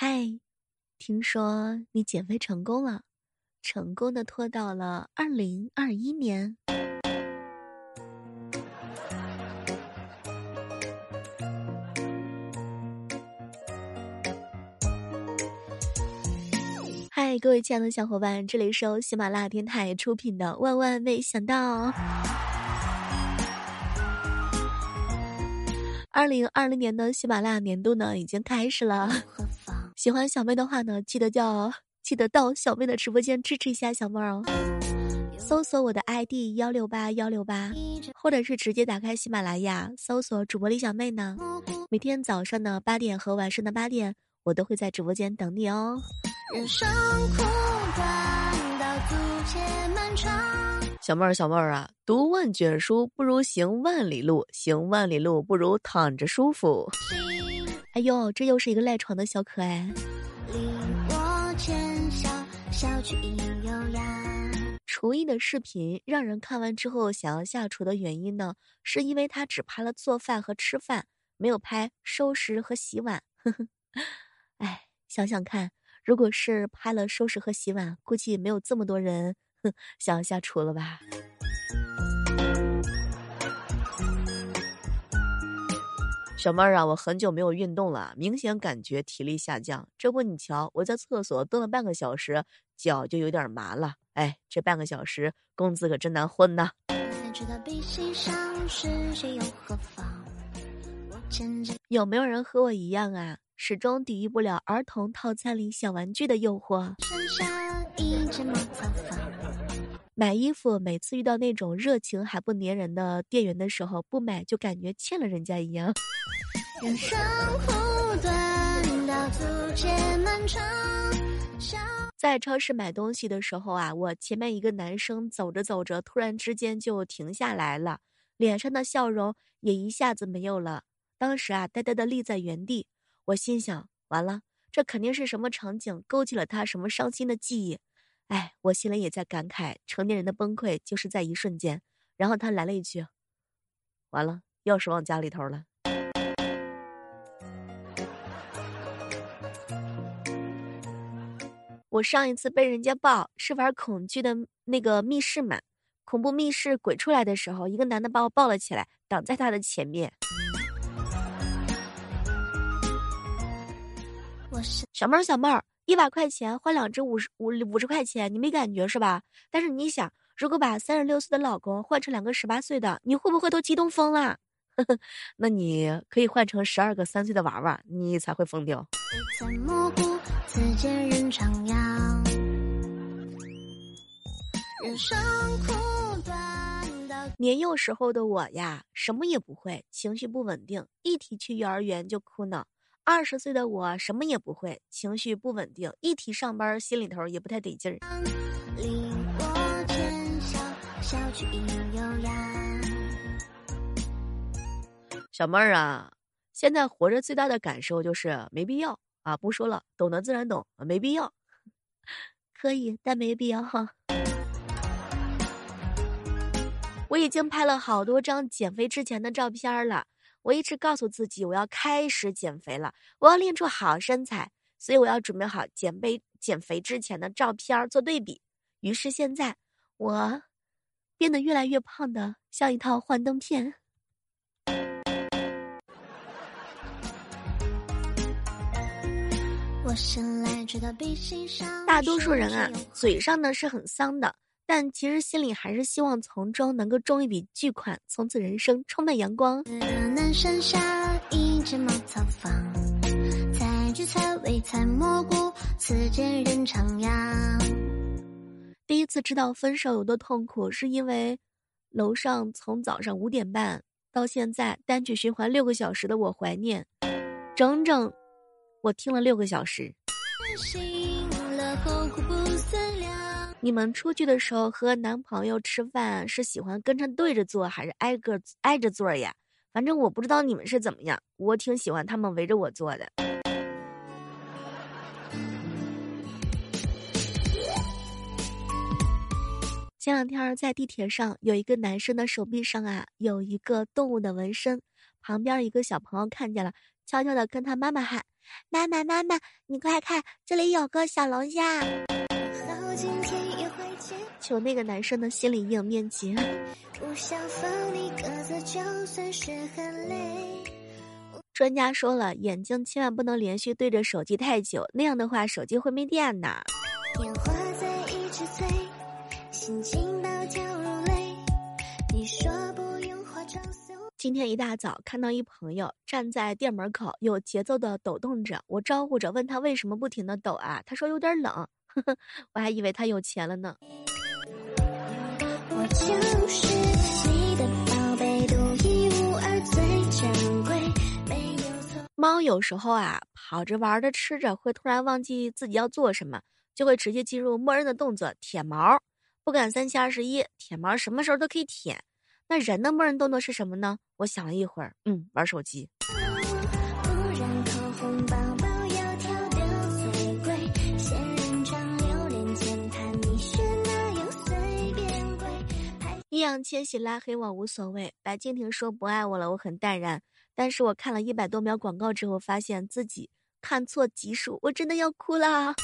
嗨，听说你减肥成功了，成功的拖到了二零二一年。嗨，各位亲爱的小伙伴，这里是由喜马拉雅电台出品的《万万没想到》。二零二零年的喜马拉雅年度呢，已经开始了。喜欢小妹的话呢，记得叫记得到小妹的直播间支持一下小妹哦。搜索我的 ID 幺六八幺六八，或者是直接打开喜马拉雅搜索主播李小妹呢。每天早上的八点和晚上的八点，我都会在直播间等你哦。人生苦短，道阻且漫长。小妹儿，小妹儿啊，读万卷书不如行万里路，行万里路不如躺着舒服。哎呦，这又是一个赖床的小可爱。厨艺的视频让人看完之后想要下厨的原因呢，是因为他只拍了做饭和吃饭，没有拍收拾和洗碗。呵呵，哎，想想看，如果是拍了收拾和洗碗，估计没有这么多人。哼，想要下厨了吧？小妹儿啊，我很久没有运动了，明显感觉体力下降。这不，你瞧，我在厕所蹲了半个小时，脚就有点麻了。哎，这半个小时工资可真难混呐！有没有人和我一样啊？始终抵御不了儿童套餐里小玩具的诱惑。买衣服，每次遇到那种热情还不粘人的店员的时候，不买就感觉欠了人家一样。在超市买东西的时候啊，我前面一个男生走着走着，突然之间就停下来了，脸上的笑容也一下子没有了。当时啊，呆呆的立在原地。我心想，完了，这肯定是什么场景勾起了他什么伤心的记忆。哎，我心里也在感慨，成年人的崩溃就是在一瞬间。然后他来了一句：“完了，钥匙忘家里头了。”我上一次被人家抱是玩恐惧的那个密室嘛，恐怖密室鬼出来的时候，一个男的把我抱了起来，挡在他的前面。我是小妹儿，小妹儿。一百块钱换两只五十五五十块钱，你没感觉是吧？但是你想，如果把三十六岁的老公换成两个十八岁的，你会不会都激动疯了？那你可以换成十二个三岁的娃娃，你才会疯掉。人生苦短，到年幼时候的我呀，什么也不会，情绪不稳定，一提去幼儿园就哭闹。二十岁的我什么也不会，情绪不稳定，一提上班心里头也不太得劲儿。小妹儿啊，现在活着最大的感受就是没必要啊！不说了，懂得自然懂，没必要。可以，但没必要哈。我已经拍了好多张减肥之前的照片了。我一直告诉自己，我要开始减肥了，我要练出好身材，所以我要准备好减肥减肥之前的照片做对比。于是现在我变得越来越胖的像一套幻灯片。大多数人啊，嘴上呢是很丧的。但其实心里还是希望从中能够中一笔巨款，从此人生充满阳光。南山下，一间茅草房，采菊采薇采蘑菇，此间人徜徉第一次知道分手有多痛苦，是因为楼上从早上五点半到现在单曲循环六个小时的我怀念，整整我听了六个小时。你们出去的时候和男朋友吃饭是喜欢跟着对着坐还是挨个挨着坐呀？反正我不知道你们是怎么样，我挺喜欢他们围着我坐的。前两天在地铁上，有一个男生的手臂上啊有一个动物的纹身，旁边一个小朋友看见了，悄悄的跟他妈妈喊：“妈妈妈妈，你快看，这里有个小龙虾。今天求那个男生的心理阴影面积。专家说了，眼睛千万不能连续对着手机太久，那样的话手机会没电的。今天一大早看到一朋友站在店门口，有节奏的抖动着，我招呼着问他为什么不停的抖啊？他说有点冷，呵呵，我还以为他有钱了呢。猫有时候啊，跑着玩着吃着，会突然忘记自己要做什么，就会直接进入默认的动作舔毛，不敢三七二十一，舔毛什么时候都可以舔。那人的默认动作是什么呢？我想了一会儿，嗯，玩手机。易烊千玺拉黑我无所谓，白敬亭说不爱我了，我很淡然。但是我看了一百多秒广告之后，发现自己看错集数，我真的要哭了。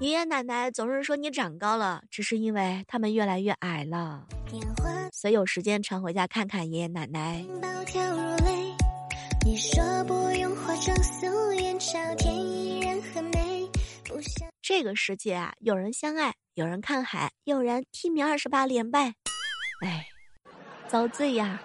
爷爷奶奶总是说你长高了，只是因为他们越来越矮了。所以有时间常回家看看爷爷奶奶。这个世界啊，有人相爱，有人看海，有人踢米二十八连败，哎，遭罪呀。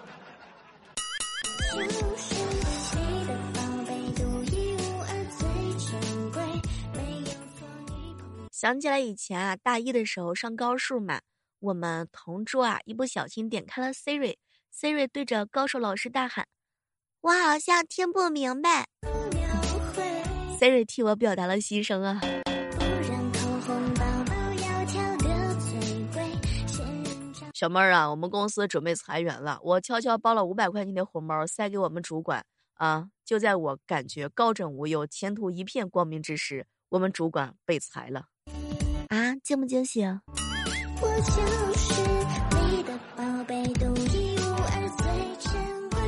想起来以前啊，大一的时候上高数嘛，我们同桌啊一不小心点开了 Siri，Siri 对着高数老师大喊：“我好像听不明白。”Siri 替我表达了心声啊。小妹儿啊，我们公司准备裁员了，我悄悄包了五百块钱的红包塞给我们主管啊。就在我感觉高枕无忧、前途一片光明之时，我们主管被裁了。啊，惊不惊喜？我就是你的宝贝，独一无二，最珍贵。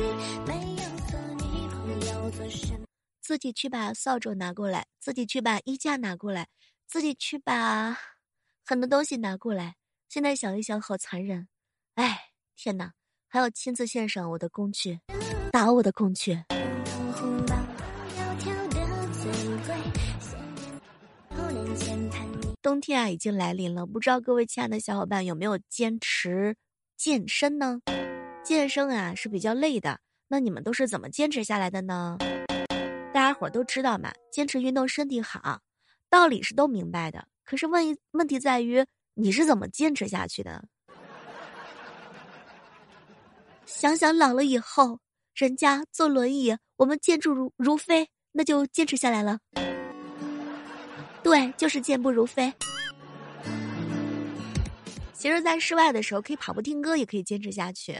没有和女朋友做什自己去把扫帚拿过来，自己去把衣架拿过来，自己去把很多东西拿过来。现在想一想，好残忍！哎，天哪，还要亲自献上我的工具，打我的工具。冬天啊，已经来临了，不知道各位亲爱的小伙伴有没有坚持健身呢？健身啊是比较累的，那你们都是怎么坚持下来的呢？大家伙都知道嘛，坚持运动身体好，道理是都明白的。可是问一问题在于你是怎么坚持下去的？想想老了以后，人家坐轮椅，我们健步如如飞，那就坚持下来了。对，就是健步如飞。其实，在室外的时候可以跑步听歌，也可以坚持下去。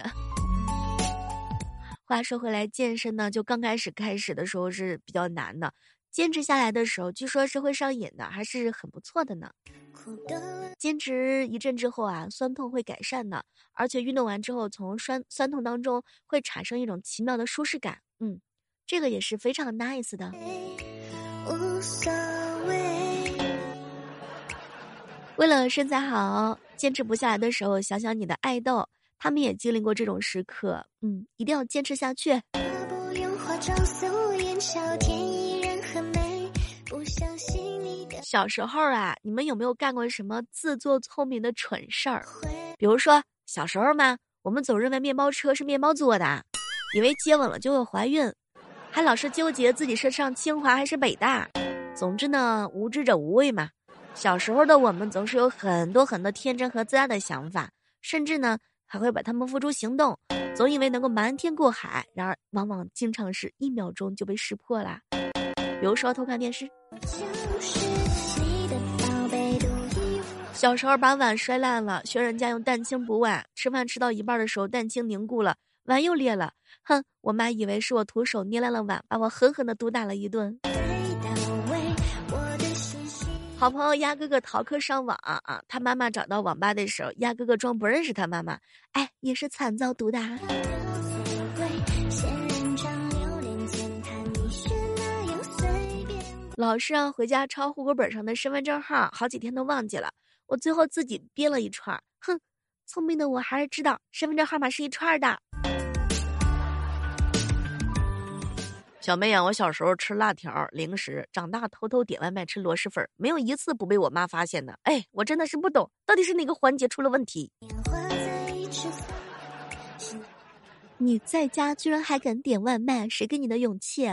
话说回来，健身呢，就刚开始开始的时候是比较难的，坚持下来的时候，据说是会上瘾的，还是很不错的呢。坚持一阵之后啊，酸痛会改善的，而且运动完之后，从酸酸痛当中会产生一种奇妙的舒适感。嗯，这个也是非常 nice 的。无所谓为了身材好，坚持不下来的时候，想想你的爱豆，他们也经历过这种时刻。嗯，一定要坚持下去。小时候啊，你们有没有干过什么自作聪明的蠢事儿？比如说小时候嘛，我们总认为面包车是面包做的，以为接吻了就会怀孕，还老是纠结自己是上清华还是北大。总之呢，无知者无畏嘛。小时候的我们总是有很多很多天真和自大的想法，甚至呢还会把他们付诸行动，总以为能够瞒天过海。然而，往往经常是一秒钟就被识破啦。比如说偷看电视，小时候把碗摔烂了，学人家用蛋清补碗，吃饭吃到一半的时候蛋清凝固了，碗又裂了。哼，我妈以为是我徒手捏烂了碗，把我狠狠的毒打了一顿。好朋友鸭哥哥逃课上网啊，他妈妈找到网吧的时候，鸭哥哥装不认识他妈妈，哎，也是惨遭毒打。老师让回家抄户口本上的身份证号，好几天都忘记了。我最后自己编了一串，哼，聪明的我还是知道身份证号码是一串的。小妹呀，我小时候吃辣条零食，长大偷偷点外卖吃螺蛳粉，没有一次不被我妈发现的。哎，我真的是不懂，到底是哪个环节出了问题？你在家居然还敢点外卖，谁给你的勇气？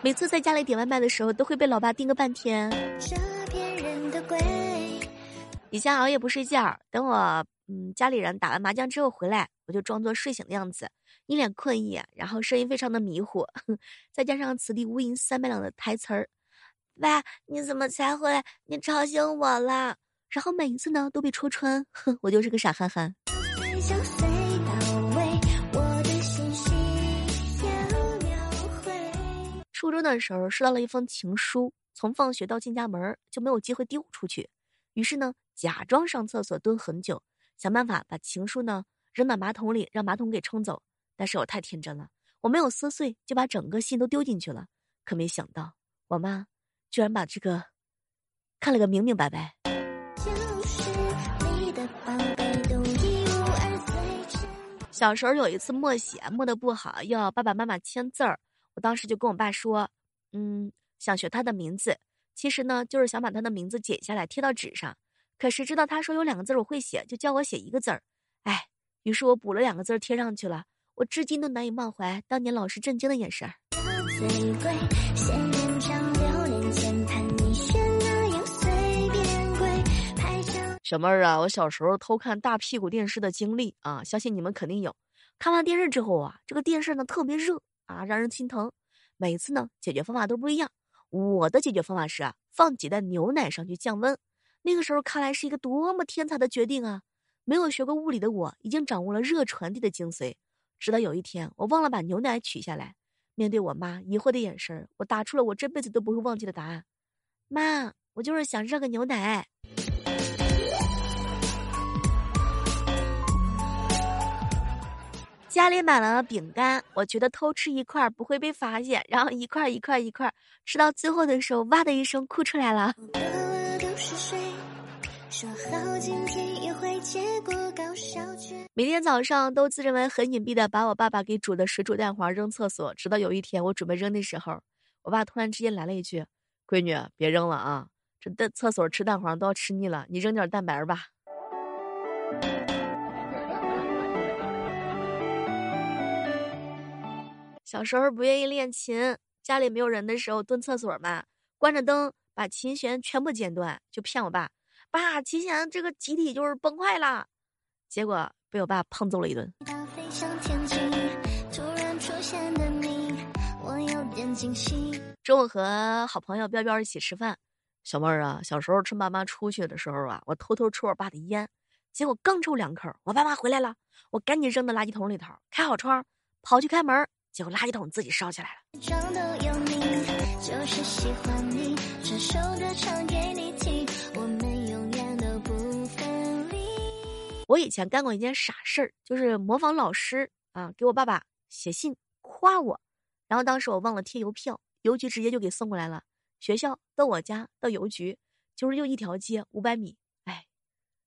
每次在家里点外卖的时候，都会被老爸盯个半天。以前熬夜不睡觉，等我嗯家里人打完麻将之后回来，我就装作睡醒的样子。一脸困意，然后声音非常的迷糊，再加上此地无银三百两的台词儿，喂，你怎么才回来？你吵醒我了。然后每一次呢都被戳穿，哼，我就是个傻憨憨。初中的时候收到了一封情书，从放学到进家门就没有机会丢出去，于是呢假装上厕所蹲很久，想办法把情书呢扔到马桶里，让马桶给冲走。但是我太天真了，我没有撕碎，就把整个信都丢进去了。可没想到，我妈居然把这个看了个明明白白。小时候有一次默写，默的不好，要爸爸妈妈签字儿。我当时就跟我爸说：“嗯，想学他的名字，其实呢，就是想把他的名字剪下来贴到纸上。可谁知道他说有两个字我会写，就教我写一个字儿。哎，于是我补了两个字贴上去了。”我至今都难以忘怀当年老师震惊的眼神。小妹儿啊，我小时候偷看大屁股电视的经历啊，相信你们肯定有。看完电视之后啊，这个电视呢特别热啊，让人心疼。每次呢解决方法都不一样。我的解决方法是啊，放几袋牛奶上去降温。那个时候看来是一个多么天才的决定啊！没有学过物理的我，已经掌握了热传递的精髓。直到有一天，我忘了把牛奶取下来。面对我妈疑惑的眼神，我打出了我这辈子都不会忘记的答案：“妈，我就是想热个牛奶。”家里买了饼干，我觉得偷吃一块不会被发现，然后一块一块一块吃到最后的时候，哇的一声哭出来了。说好今天约会，结果搞笑每天早上都自认为很隐蔽的把我爸爸给煮的水煮蛋黄扔厕所，直到有一天我准备扔的时候，我爸突然之间来了一句：“闺女，别扔了啊，这蛋厕所吃蛋黄都要吃腻了，你扔点蛋白吧。”小时候不愿意练琴，家里没有人的时候蹲厕所嘛，关着灯把琴弦全部剪断，就骗我爸。爸，琴弦这个集体就是崩坏了，结果被我爸胖揍了一顿。中午和好朋友彪彪一起吃饭，小妹儿啊，小时候趁爸妈出去的时候啊，我偷偷抽我爸的烟，结果刚抽两口，我爸妈回来了，我赶紧扔到垃圾桶里头，开好窗，跑去开门，结果垃圾桶自己烧起来了。我以前干过一件傻事儿，就是模仿老师啊，给我爸爸写信夸我，然后当时我忘了贴邮票，邮局直接就给送过来了。学校到我家到邮局就是就一条街五百米，哎，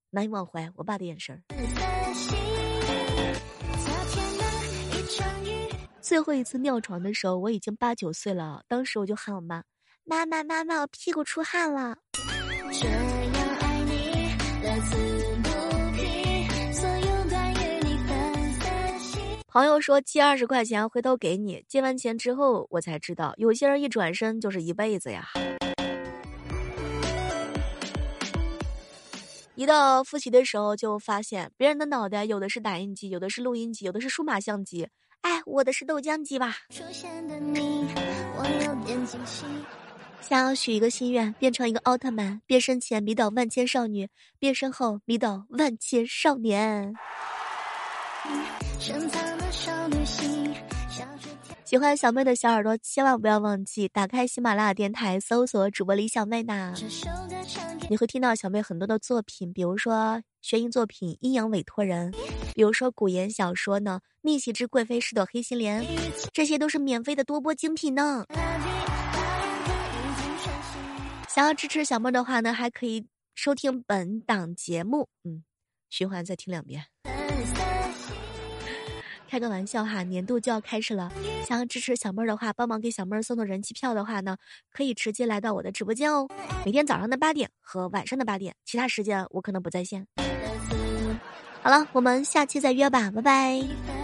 难以忘怀我爸的眼神。最后一次尿床的时候，我已经八九岁了，当时我就喊我妈：“妈妈妈妈，我屁股出汗了。”朋友说借二十块钱回头给你，借完钱之后我才知道，有些人一转身就是一辈子呀。一到复习的时候，就发现别人的脑袋有的是打印机，有的是录音机，有的是数码相机，哎，我的是豆浆机吧。想要许一个心愿，变成一个奥特曼，变身前迷倒万千少女，变身后迷倒万千少年。喜欢小妹的小耳朵，千万不要忘记打开喜马拉雅电台，搜索主播李小妹呐。你会听到小妹很多的作品，比如说悬疑作品《阴阳委托人》，比如说古言小说呢《逆袭之贵妃是朵黑心莲》，这些都是免费的多播精品呢。想要支持小妹的话呢，还可以收听本档节目，嗯，循环再听两遍。开个玩笑哈，年度就要开始了，想要支持小妹儿的话，帮忙给小妹儿送送人气票的话呢，可以直接来到我的直播间哦。每天早上的八点和晚上的八点，其他时间我可能不在线。好了，我们下期再约吧，拜拜。